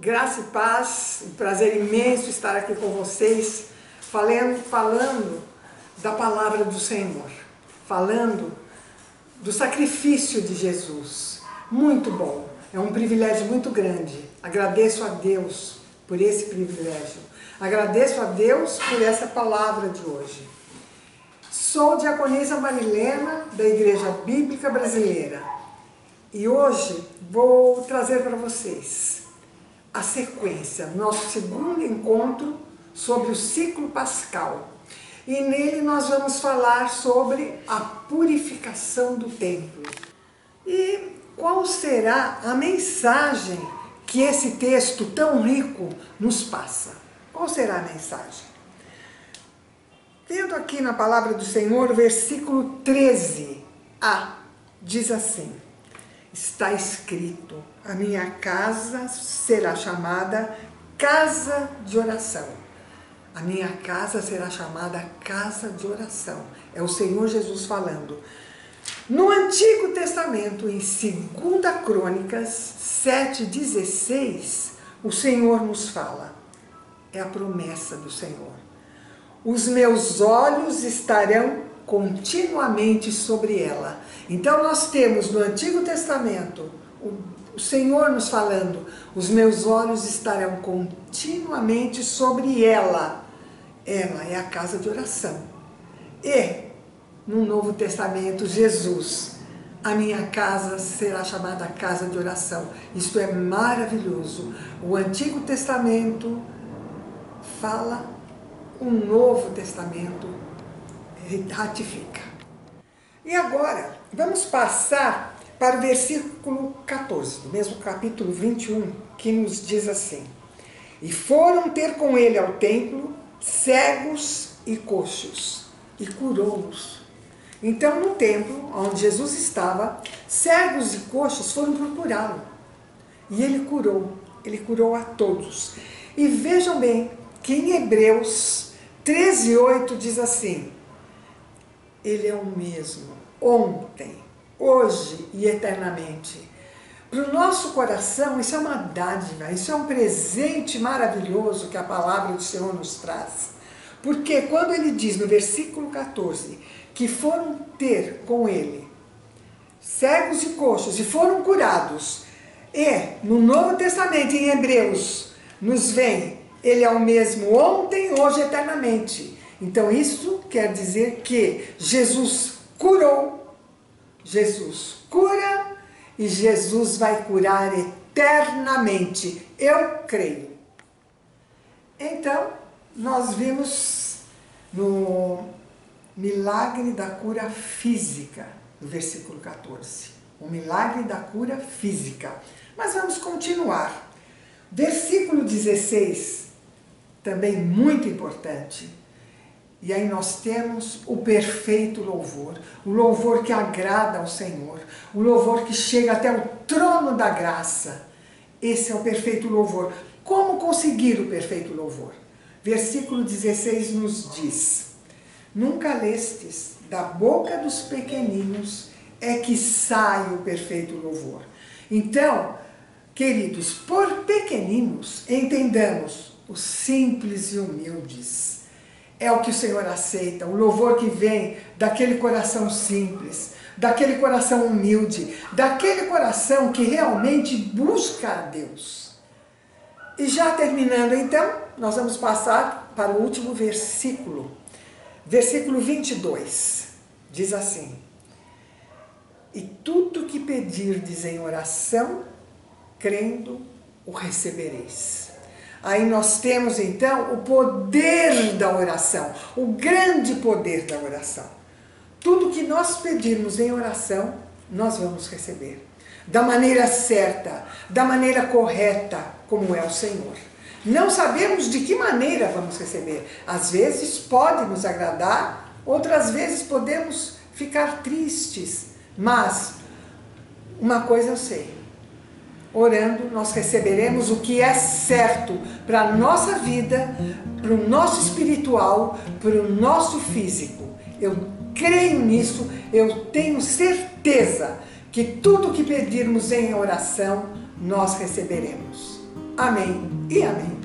Graça e paz, um prazer imenso estar aqui com vocês, falando, falando da palavra do Senhor, falando do sacrifício de Jesus. Muito bom, é um privilégio muito grande. Agradeço a Deus por esse privilégio. Agradeço a Deus por essa palavra de hoje. Sou diaconisa Marilena, da Igreja Bíblica Brasileira, e hoje vou trazer para vocês a sequência, nosso segundo encontro sobre o ciclo pascal. E nele nós vamos falar sobre a purificação do templo. E qual será a mensagem que esse texto tão rico nos passa? Qual será a mensagem? Vendo aqui na palavra do Senhor, versículo 13a, diz assim: está escrito: a minha casa será chamada casa de oração. A minha casa será chamada casa de oração. É o Senhor Jesus falando. No Antigo Testamento, em 2 Crônicas 7,16, o Senhor nos fala. É a promessa do Senhor. Os meus olhos estarão continuamente sobre ela. Então nós temos no Antigo Testamento o Senhor nos falando: os meus olhos estarão continuamente sobre ela. Ela é a casa de oração. E no Novo Testamento, Jesus, a minha casa será chamada casa de oração. Isto é maravilhoso. O Antigo Testamento fala, o Novo Testamento ratifica. E agora, vamos passar para o versículo 14, do mesmo capítulo 21, que nos diz assim: E foram ter com ele ao templo cegos e coxos, e curou-os. Então, no templo onde Jesus estava, cegos e coxos foram procurá-lo. E ele curou, ele curou a todos. E vejam bem que em Hebreus 13, 8 diz assim: ele é o mesmo, ontem, hoje e eternamente. Para o nosso coração, isso é uma dádiva, isso é um presente maravilhoso que a palavra do Senhor nos traz. Porque quando ele diz no versículo 14 que foram ter com ele cegos e coxos e foram curados, e no Novo Testamento, em Hebreus, nos vem, ele é o mesmo ontem, hoje e eternamente. Então isso quer dizer que Jesus curou, Jesus cura e Jesus vai curar eternamente. Eu creio. Então, nós vimos no milagre da cura física, no versículo 14. O milagre da cura física. Mas vamos continuar. Versículo 16, também muito importante e aí nós temos o perfeito louvor, o louvor que agrada ao Senhor, o louvor que chega até o trono da graça. Esse é o perfeito louvor. Como conseguir o perfeito louvor? Versículo 16 nos diz: Nunca lestes da boca dos pequeninos é que sai o perfeito louvor. Então, queridos, por pequeninos, entendamos os simples e humildes é o que o Senhor aceita, o louvor que vem daquele coração simples, daquele coração humilde, daquele coração que realmente busca a Deus. E já terminando então, nós vamos passar para o último versículo, versículo 22. Diz assim: E tudo que pedirdes em oração, crendo, o recebereis. Aí nós temos então o poder da oração, o grande poder da oração. Tudo que nós pedirmos em oração, nós vamos receber. Da maneira certa, da maneira correta, como é o Senhor. Não sabemos de que maneira vamos receber. Às vezes pode nos agradar, outras vezes podemos ficar tristes. Mas uma coisa eu sei: orando, nós receberemos o que é certo para a nossa vida, para o nosso espiritual, para o nosso físico. Eu creio nisso, eu tenho certeza que tudo que pedirmos em oração, nós receberemos. Amém e amém.